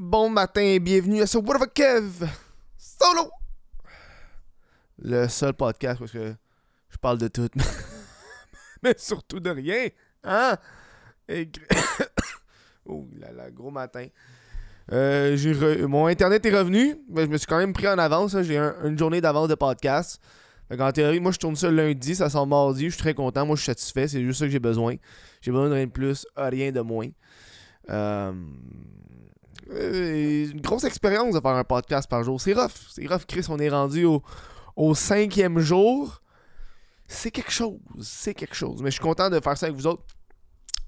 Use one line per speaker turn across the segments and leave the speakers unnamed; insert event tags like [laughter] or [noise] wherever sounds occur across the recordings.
Bon matin et bienvenue à ce What of Kev Solo Le seul podcast parce que je parle de tout, [laughs] mais surtout de rien. Hein? Oh [coughs] là là, gros matin. Euh, Mon internet est revenu, mais je me suis quand même pris en avance. là. J'ai un- une journée d'avance de podcast. Fait en théorie, moi je tourne ça lundi, ça sort mardi. Je suis très content. Moi je suis satisfait. C'est juste ça que j'ai besoin. J'ai besoin de rien de plus, rien de moins. Euh, euh, une grosse expérience de faire un podcast par jour. C'est rough. C'est rough, Chris. On est rendu au, cinquième jour. C'est quelque chose. C'est quelque chose. Mais je suis content de faire ça avec vous autres.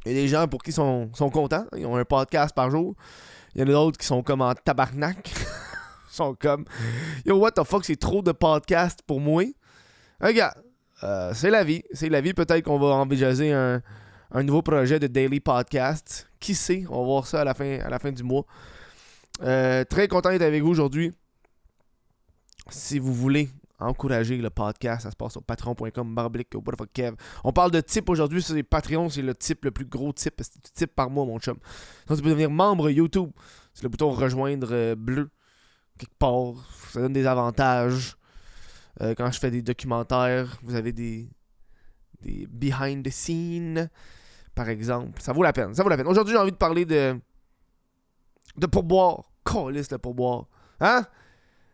Il y a des gens pour qui sont, sont contents. Ils ont un podcast par jour. Il y en a d'autres qui sont comme en tabarnak. [laughs] Ils sont comme Yo, what the fuck, c'est trop de podcasts pour moi. Regarde, euh, c'est la vie. C'est la vie. Peut-être qu'on va envisager un, un nouveau projet de daily podcast. Qui sait? On va voir ça à la fin, à la fin du mois. Euh, très content d'être avec vous aujourd'hui. Si vous voulez encourager le podcast, ça se passe sur patreon.com barblick. On parle de type aujourd'hui, c'est Patreon, c'est le type le plus gros type, c'est du type par mois mon chum. Donc tu peux devenir membre YouTube. C'est le bouton rejoindre euh, bleu quelque part, ça donne des avantages. Euh, quand je fais des documentaires, vous avez des des behind the scenes par exemple. Ça vaut la peine. Ça vaut la peine. Aujourd'hui, j'ai envie de parler de. de pourboire. Calice le pourboire. Hein?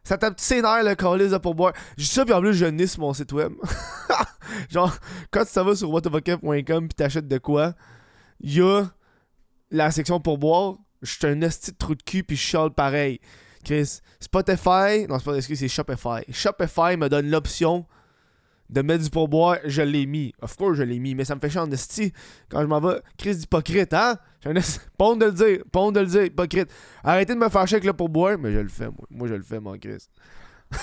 Ça tape ses nerfs le calice de pourboire. Je dis ça, puis en plus, je nisse mon site web. [laughs] Genre, quand tu vas sur whatofacaf.com puis t'achètes de quoi, il y a la section pourboire. Je suis un esti de trou de cul puis je pareil. Chris, Spotify, non, c'est pas, excuse, c'est Shopify. Shopify me donne l'option de mettre du pourboire, je l'ai mis. Of course, je l'ai mis, mais ça me fait chier en esti quand je m'en vais. Chris d'hypocrite, hein? J'ai un honte de le dire, pas honte de le dire, hypocrite. Arrêtez de me fâcher avec le pourboire, mais je le fais, moi. Moi, je le fais, mon Chris. [laughs]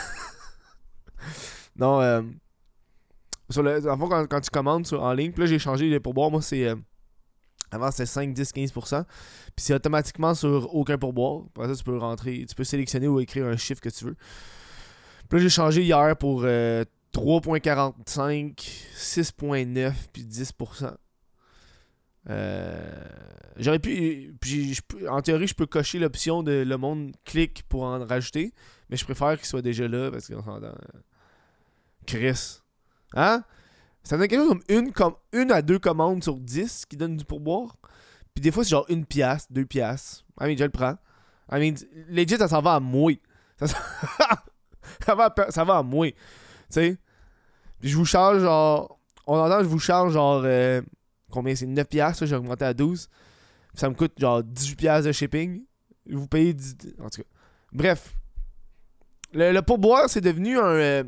non, euh. En fond, quand, tu commandes sur, en ligne, puis là, j'ai changé les pourboires. Moi, c'est. euh, avant, c'était 5, 10, 15%. Puis c'est automatiquement sur aucun pourboire. Après tu peux rentrer, tu peux sélectionner ou écrire un chiffre que tu veux. Puis là, j'ai changé hier pour euh, 3.45, 6.9 puis 10%. Euh, J'aurais pu, puis en théorie, je peux cocher l'option de le monde clique pour en rajouter, mais je préfère qu'il soit déjà là parce qu'on s'entend. euh, Chris. Hein? Ça donne quelque chose comme une, com- une à deux commandes sur 10 qui donnent du pourboire. Puis des fois, c'est genre une pièce, deux pièces. I mean, je le prends. I mean, legit, ça s'en va à moi. Ça, [laughs] va, à ça va. Sais? Puis je vous charge genre. On entend, je vous charge genre. euh, combien? C'est 9 piastres, j'ai augmenté à 12. Puis ça me coûte genre 18 piastres de shipping. Vous payez 10. En tout cas. Bref. Le, pourboire, c'est devenu un, euh,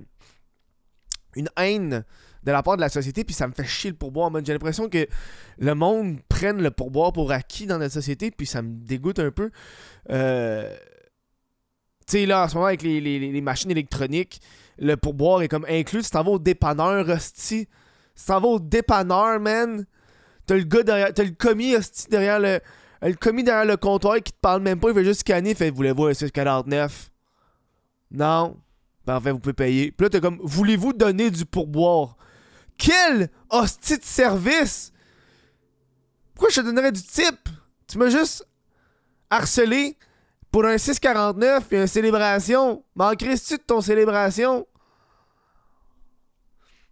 une haine de la part de la société, puis ça me fait chier le pourboire. J'ai l'impression que le monde prenne le pourboire pour acquis dans notre société, puis ça me dégoûte un peu. Euh, Tu sais, là, en ce moment, avec les machines électroniques, le pourboire est comme inclus. Tu t'en vas au dépanneur, hostie. Tu t'en vas au dépanneur, man. T'as le gars derrière. T'as le commis, hostie, derrière le. Le commis derrière le comptoir qui te parle même pas, il fait juste scanner, fait Voulez-vous un 649 Non. Ben, en fait, vous pouvez payer. Puis là, t'es comme Voulez-vous donner du pourboire? Quel hostie de service? Pourquoi je te donnerais du type? Tu m'as juste harcelé pour un 649 et une célébration. Manquerais-tu de ton célébration?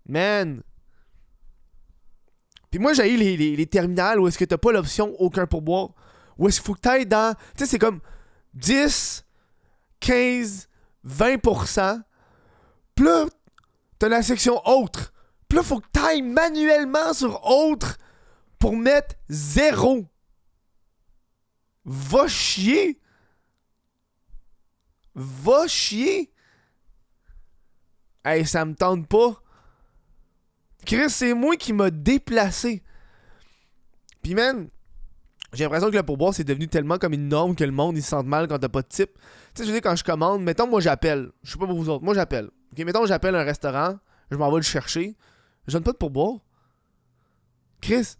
Man. Puis moi, j'ai les, les, les terminales où est-ce que t'as pas l'option aucun pourboire. Où est-ce qu'il faut que t'ailles dans. Tu sais, c'est comme 10, 15, 20%. Puis là, t'as la section autre. Puis là, faut que t'ailles manuellement sur autre pour mettre zéro. Va chier. Va chier. Hey, ça me tente pas. Chris, c'est moi qui m'a déplacé. Puis, man, j'ai l'impression que le pourboire, c'est devenu tellement comme une norme que le monde, il se sent mal quand t'as pas de type. Tu sais, je veux dire, quand je commande, mettons, moi, j'appelle. Je sais pas pour vous autres. Moi, j'appelle. Ok, mettons, j'appelle un restaurant. Je m'en vais le chercher. Je donne pas de pourboire. Chris.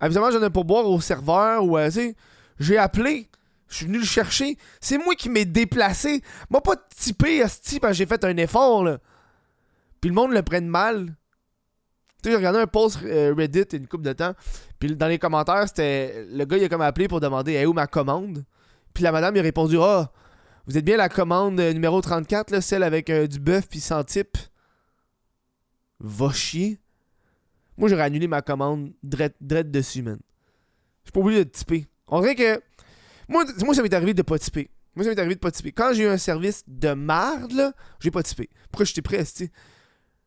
Habituellement, je donne un pourboire au serveur ou, euh, tu j'ai appelé. Je suis venu le chercher. C'est moi qui m'ai déplacé. Moi, pas typé, asti, parce que j'ai fait un effort, là. Puis le monde le prenne mal. Tu sais, j'ai regardé un post euh, Reddit une couple de temps. Puis dans les commentaires, c'était. Le gars, il a comme appelé pour demander hey, où ma commande? Puis la madame, il a répondu Ah, vous êtes bien la commande euh, numéro 34, là, celle avec euh, du bœuf puis sans type Va chier. Moi, j'aurais annulé ma commande dread, dessus, man. Je suis pas obligé de typer. On dirait que. Moi, moi ça m'est arrivé de pas typer. Moi, ça m'est arrivé de pas typer. Quand j'ai eu un service de merde, là, j'ai pas typé. Pourquoi j'étais prêt,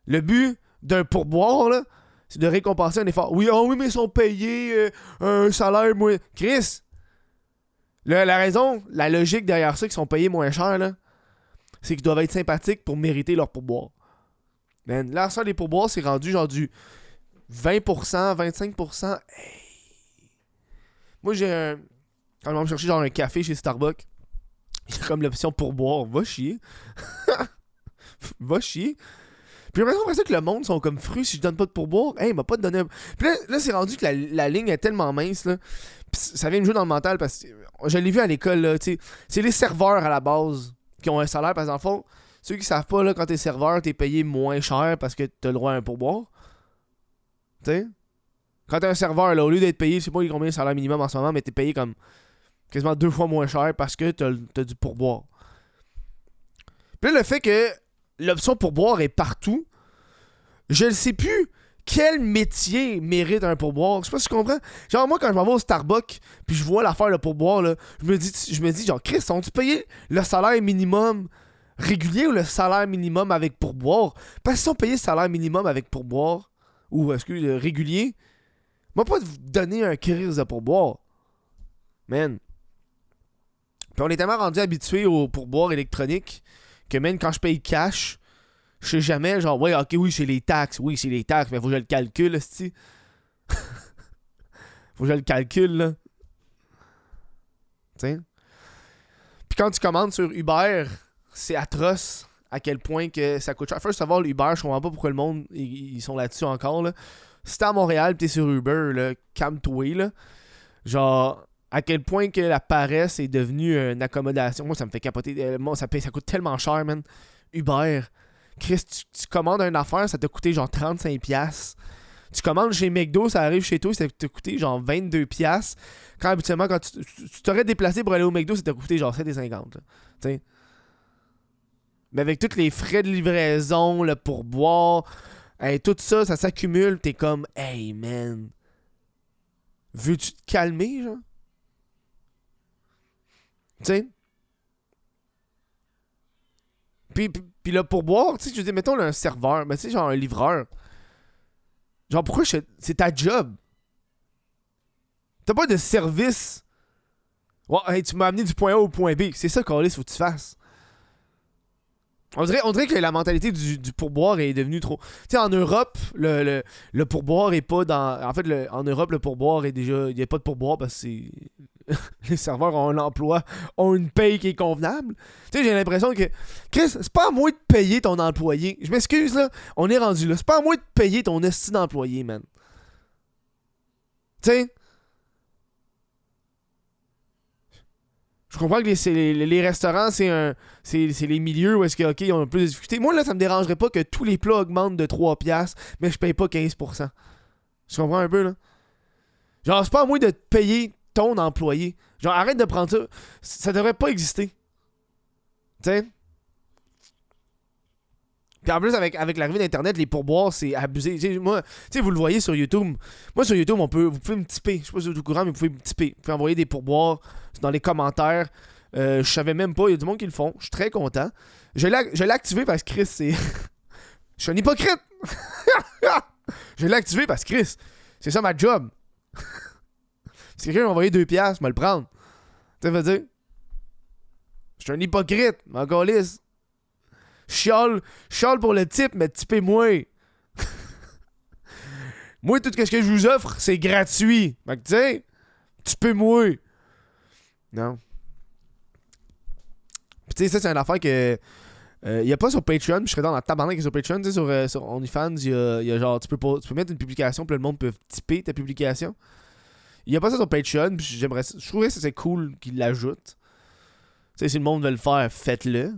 Le but d'un pourboire, là, c'est de récompenser un effort. Oui, oh oui, mais ils sont payés euh, un salaire moins. Chris! la raison, la logique derrière ça, qu'ils sont payés moins cher, là, c'est qu'ils doivent être sympathiques pour mériter leur pourboire. Man, là, ça, les pourboires, c'est rendu genre du 20%, 25%. Moi, j'ai un. Quand je vais me chercher genre un café chez Starbucks, j'ai comme l'option pourboire. Va chier. [laughs] Va chier. Puis j'ai l'impression que le monde sont comme frus si je donne pas de pourboire. Hey, il m'a pas donné. Puis là, c'est rendu que la, ligne est tellement mince, là. ça vient me jouer dans le mental parce que je l'ai vu à l'école, là. C'est les serveurs à la base qui ont un salaire, parce qu'en fond, ceux qui savent pas, là, quand t'es serveur, t'es payé moins cher parce que t'as le droit à un pourboire. Tu sais? Quand t'es un serveur, là, au lieu d'être payé, je sais pas combien le salaire minimum en ce moment, mais t'es payé comme quasiment deux fois moins cher parce que t'as, as du pourboire. Puis là, le fait que l'option pourboire est partout. Je ne sais plus quel métier mérite un pourboire. Je sais pas si tu comprends. Genre, moi, quand je m'en vais au Starbucks, puis je vois l'affaire de pourboire, là, je me dis, je me dis genre, Chris, ont-tu payé le salaire minimum régulier ou le salaire minimum avec pourboire? Parce qu'ils ont payé le salaire minimum avec pourboire, ou, excuse, régulier, moi, pas donner un crise de pourboire. Man. Puis on est tellement rendu habitué au pourboire électronique que même quand je paye cash, je sais jamais, genre, ouais, ok, oui, c'est les taxes, oui, c'est les taxes, mais faut que je le calcule, si. [laughs] faut que je le calcule, là. Tiens. Puis quand tu commandes sur Uber, c'est atroce à quel point que ça coûte cher. First of all, Uber, je comprends pas pourquoi le monde, ils sont là-dessus encore, là. Si t'es à Montréal t'es sur Uber, là, calme-toi, là. Genre, à quel point que la paresse est devenue une accommodation. Moi, ça me fait capoter. Euh, moi, ça, coûte tellement cher, man. Uber. Chris, tu, commandes une affaire, ça t'a coûté genre 35$. Tu commandes chez McDo, ça arrive chez toi, ça t'a coûté genre 22$. Quand habituellement, quand tu t'aurais déplacé pour aller au McDo, ça t'a coûté genre 7,50$. sais? Mais avec tous les frais de livraison, le pourboire, tout ça, ça s'accumule, t'es comme, hey man, veux-tu te calmer, genre? Tu sais? Puis, puis, là, pour boire, tu sais, je dis, mettons un serveur, mais tu sais, genre un livreur. Genre, pourquoi c'est ta job? T'as pas de service. Ouais, tu m'as amené du point A au point B. C'est ça, Carlis, faut que tu fasses. On dirait, que la mentalité du, pourboire est devenue trop. Tu sais, en Europe, le, pourboire est pas dans. En fait, en Europe, le pourboire est déjà. Il n'y a pas de pourboire parce que [laughs] les serveurs ont un emploi, ont une paye qui est convenable. Tu sais, j'ai l'impression que. Chris, c'est pas à moi de payer ton employé. Je m'excuse, là. On est rendu là. C'est pas à moi de payer ton estime d'employé, man. Tu sais? Je comprends que les, les, restaurants, c'est un c'est les milieux où est-ce que, OK, ils ont plus de difficultés. Moi, là, ça me dérangerait pas que tous les plats augmentent de 3$, mais je paye pas 15%. Tu comprends un peu, là? Genre, c'est pas à moi de payer ton employé. Genre, arrête de prendre ça. Ça devrait pas exister. Tu sais? Puis en plus, avec, avec l'arrivée d'Internet, les pourboires, c'est abusé. moi, tu sais, vous le voyez sur YouTube. Moi, sur YouTube, on peut, vous pouvez me typer. Je sais pas si vous êtes au courant, mais vous pouvez me typer. Vous pouvez envoyer des pourboires dans les commentaires. Euh, je savais même pas. Il y a du monde qui le font. Je suis très content. Je l'ai activé parce que Chris, c'est. [laughs] Je suis un hypocrite! [laughs] je l'ai activé parce que Chris, c'est ça ma job. [laughs] si quelqu'un m'a envoyé deux piastres, je vais le prendre. Tu veux dire? Je suis un hypocrite, encore lisse. Chiale, chiale pour le type, mais typez-moi. [laughs] moi, tout ce que je vous offre, c'est gratuit. Fait que, tu sais, typez-moi. Non. Puis, tu sais, ça, c'est une affaire que. Il euh, n'y a pas sur Patreon, je serais dans la tabarnak sur Patreon, tu sais, sur, euh, sur OnlyFans, il y a, genre, tu peux, pas, tu peux mettre une publication, puis le monde peut typer ta publication. Il n'y a pas ça sur Patreon, puis j'aimerais, je trouverais que c'est cool qu'ils l'ajoutent. Tu sais, si le monde veut le faire, faites-le.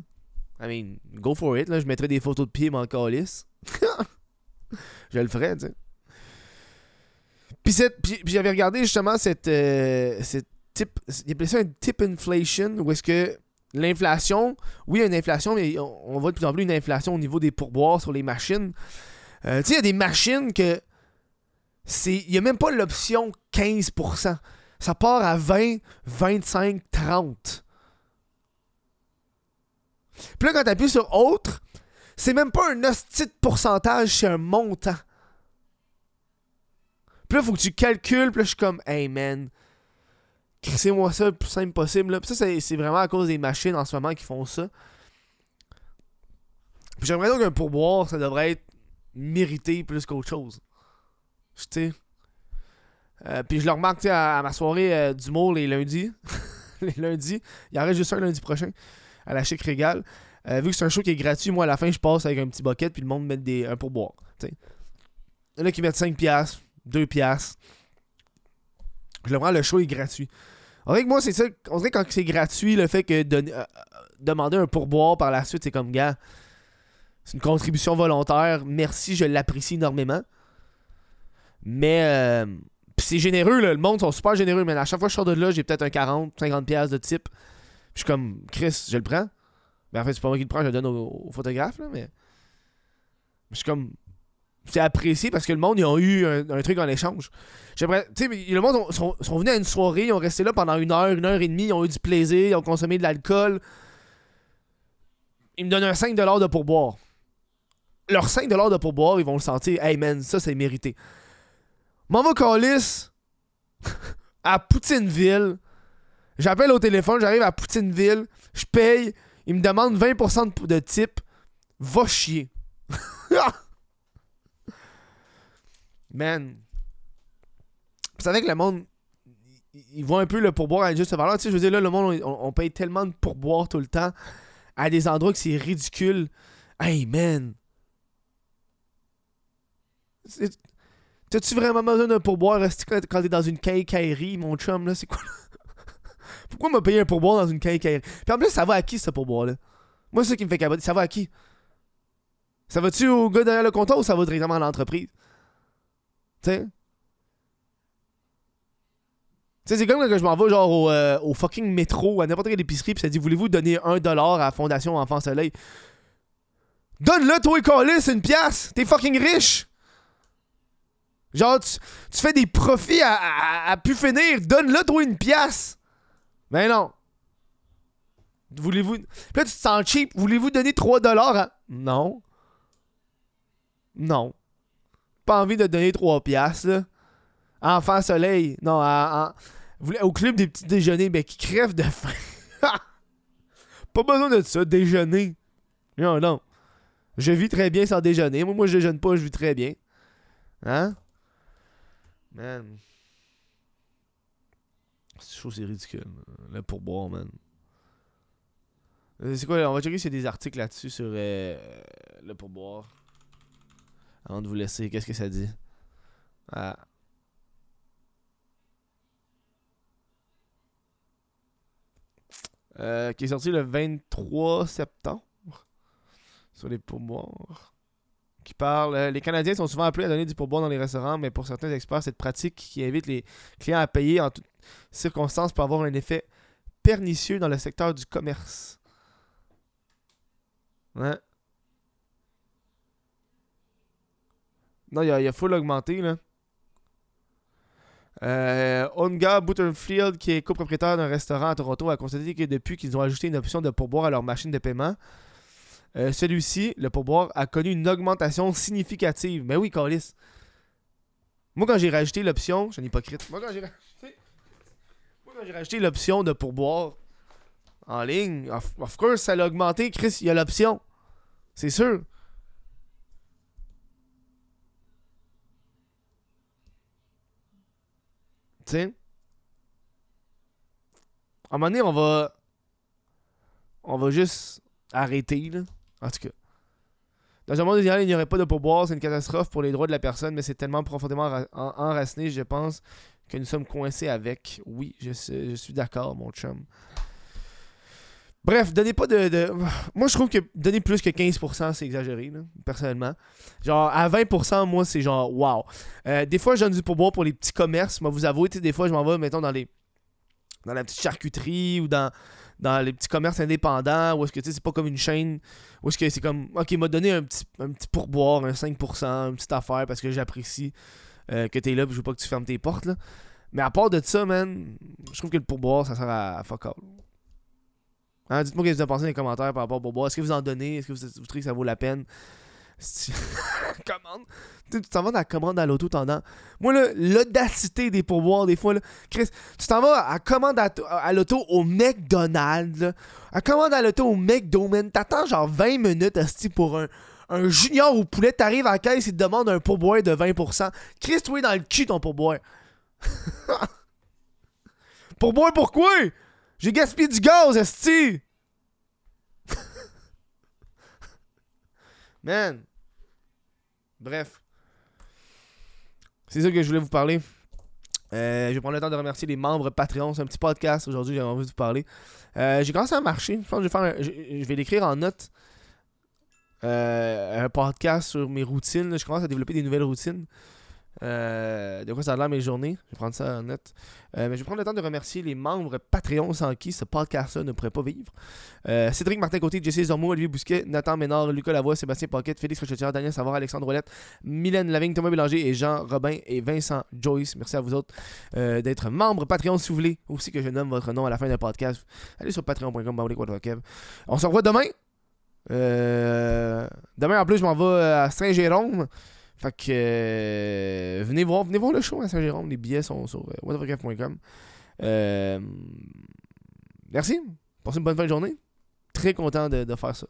I mean, go for it. Je mettrais des photos de pieds, mon calice. [laughs] je le ferais, tu sais. Puis, j'avais regardé justement cette, euh, type. Il appelait ça un tip inflation, où est-ce que l'inflation, oui, il y a une inflation, mais on, voit de plus en plus une inflation au niveau des pourboires sur les machines. Euh, tu sais, il y a des machines que. Il n'y a même pas l'option 15%. Ça part à 20, 25, 30. Puis là, quand tu appuies sur autre, c'est même pas un hostie de pourcentage, c'est un montant. Puis là, faut que tu calcules. Puis je suis comme, hey man, crissez-moi ça le plus simple possible. Là. Puis ça, c'est- vraiment à cause des machines en ce moment qui font ça. Puis j'aimerais donc qu'un pourboire, ça devrait être mérité plus qu'autre chose. Tu sais. Euh, puis je le remarque à, à ma soirée euh, d'humour les lundis. [laughs] les lundis. Il en reste juste un lundi prochain. À la Chic Régal. Euh, vu que c'est un show qui est gratuit, moi à la fin je passe avec un petit bucket puis le monde met des, un pourboire. tu sais. Il y en a qui mettent 5 piastres, 2 piastres. Je le prends, le show est gratuit. On dirait que moi, c'est ça. On dirait que quand c'est gratuit, le fait que donner- euh, demander un pourboire par la suite, c'est comme, gars, c'est une contribution volontaire. Merci, je l'apprécie énormément. Mais, euh, c'est généreux. Le monde sont super généreux, mais à chaque fois que je sors de là, j'ai peut-être un 40, 50$ piastres de type. Je suis comme, Chris, je le prends. Mais en fait, c'est pas moi qui le prends, je le donne au, photographe, mais. Je suis comme. C'est apprécié parce que le monde, ils ont eu un, truc en échange. Tu sais, le monde ont- sont, venus à une soirée, ils ont resté là pendant une heure, une heure et demie, ils ont eu du plaisir, ils ont consommé de l'alcool. Ils me donnent un 5$ de pourboire. Leur 5$ de pourboire, ils vont le sentir. Hey man, ça c'est mérité. M'en va [laughs] à Poutineville. J'appelle au téléphone, j'arrive à Poutineville, je paye, ils me demandent 20% de, type. Va chier. [laughs] Man. Vous savez que le monde. Ils voient un peu le pourboire à juste valeur. Tu sais, je veux dire, là, le monde, on, paye tellement de pourboire tout le temps à des endroits que c'est ridicule. Hey, man. T'as-tu vraiment besoin d'un pourboire quand t'es dans une quincaillerie, mon chum, là? C'est quoi? Pourquoi me payer un pourboire dans une quincaillerie? Puis en plus, ça va à qui, ce pourboire-là? Moi, c'est ça qui me fait capoter. Ça va à qui? Ça va-tu au gars derrière le comptoir ou ça va directement à l'entreprise? Tu sais? C'est comme quand je m'en vais genre au, euh, au fucking métro à n'importe quelle épicerie pis ça dit Voulez-vous donner un dollar à Fondation Enfant Soleil? Donne-le, toi, Calis, c'est une pièce! T'es fucking riche! Genre, tu, tu fais des profits à, à, à pu finir. Donne-le, toi, une pièce! Mais non. Voulez-vous. Là, tu te sens cheap. Voulez-vous donner 3 dollars à. Non. Non. Pas envie de donner 3 piastres, là. Enfant soleil. Non, au club des petits déjeuners, ben, qui crèvent de faim. [laughs] Pas besoin de ça, déjeuner. Non, non. Je vis très bien sans déjeuner. Moi, moi, je déjeune pas, je vis très bien. Hein? Man. C'est chaud, c'est ridicule. Le pourboire, man. Euh, C'est quoi, on va checker s'il y a des articles là-dessus sur euh, le pourboire. Avant de vous laisser, qu'est-ce que ça dit? Ah. Euh, qui est sorti le 23 septembre. Sur les pourboires. Qui parle. les Canadiens sont souvent appelés à donner du pourboire dans les restaurants, mais pour certains experts, cette pratique qui invite les clients à payer en toutes circonstances peut avoir un effet pernicieux dans le secteur du commerce. Non, il y a, y a full là. Euh, Onga Butterfield, qui est copropriétaire d'un restaurant à Toronto, a constaté que depuis qu'ils ont ajouté une option de pourboire à leur machine de paiement, euh, celui-ci, le pourboire, a connu une augmentation significative. Mais oui, Calis. Moi, quand j'ai rajouté l'option, je suis un hypocrite. Moi, quand j'ai rajouté, j'ai rajouté l'option de pourboire en ligne, of, of course, ça l'a augmenté. Chris, il y a l'option. C'est sûr. Tu sais. À un moment donné, on va. On va juste arrêter, là. En tout cas. Dans un monde idéal, il n'y aurait pas de pourboire. C'est une catastrophe pour les droits de la personne, mais c'est tellement profondément enra- en- enraciné, je pense, que nous sommes coincés avec. Oui, je, suis d'accord, mon chum. Bref, donnez pas de, Moi, je trouve que donner plus que 15%, c'est exagéré, là, personnellement. Genre, à 20%, moi, c'est genre, wow. Euh, des fois, je donne du pourboire pour les petits commerces. Moi, vous avouez, des fois, je m'en vais, mettons, dans les. Dans la petite charcuterie ou dans, dans les petits commerces indépendants où est-ce que, tu sais, c'est pas comme une chaîne. Où est-ce que c'est comme, ok, il m'a donné un petit, un petit pourboire, un 5%, une petite affaire parce que j'apprécie euh, que t'es là je veux pas que tu fermes tes portes, là. Mais à part de ça, man, je trouve que le pourboire, ça sert à, fuck all. Hein, Dites-moi ce que vous en pensez dans les commentaires par rapport au pourboire. Est-ce que vous en donnez? Est-ce que vous, trouvez que ça vaut la peine? [laughs] Commande. Tu t'en vas dans la commande à l'auto, t'en as. Moi, l'audacité des pourboires, des fois, là. Chris, tu t'en vas à commande à, à l'auto au McDonald's, là. À commande à l'auto au McDo, man. T'attends genre 20 minutes, asti, pour un, un junior au poulet. T'arrives à caisse, il te demande un pourboire de 20%. Chris, toi, dans le cul, ton pourboire. [laughs] pourboire pourquoi J'ai gaspillé du gaz, esti. [laughs] Man. Bref. C'est ça que je voulais vous parler. Euh, je vais prendre le temps de remercier les membres Patreon. C'est un petit podcast aujourd'hui, j'ai envie de vous parler. Euh, j'ai commencé à marcher. Je vais, je vais l'écrire en note. Euh, un podcast sur mes routines. Je commence à développer des nouvelles routines. Euh, de quoi ça a l'air mes journées? Je vais prendre ça en note. Euh, mais je vais prendre le temps de remercier les membres Patreon sans qui ce podcast-là ne pourrait pas vivre. Cédric Martin Côté, Jesse Zormo, Olivier Bousquet, Nathan Ménard, Lucas Lavoie, Sébastien Paquette, Félix Rochetière, Daniel Savard, Alexandre Ouellette, Mylène Lavigne, Thomas Bélanger et Jean Robin et Vincent Joyce. Merci à vous autres d'être membres Patreon si vous voulez. Aussi que je nomme votre nom à la fin d'un podcast. Allez sur patreon.com. On se revoit demain. Euh, demain en plus, je m'en vais à Saint-Jérôme. Fait que euh, venez voir, venez voir le show à Saint-Jérôme. Les billets sont sur euh. Euh, merci. Passez une bonne fin de journée. Très content de faire ça.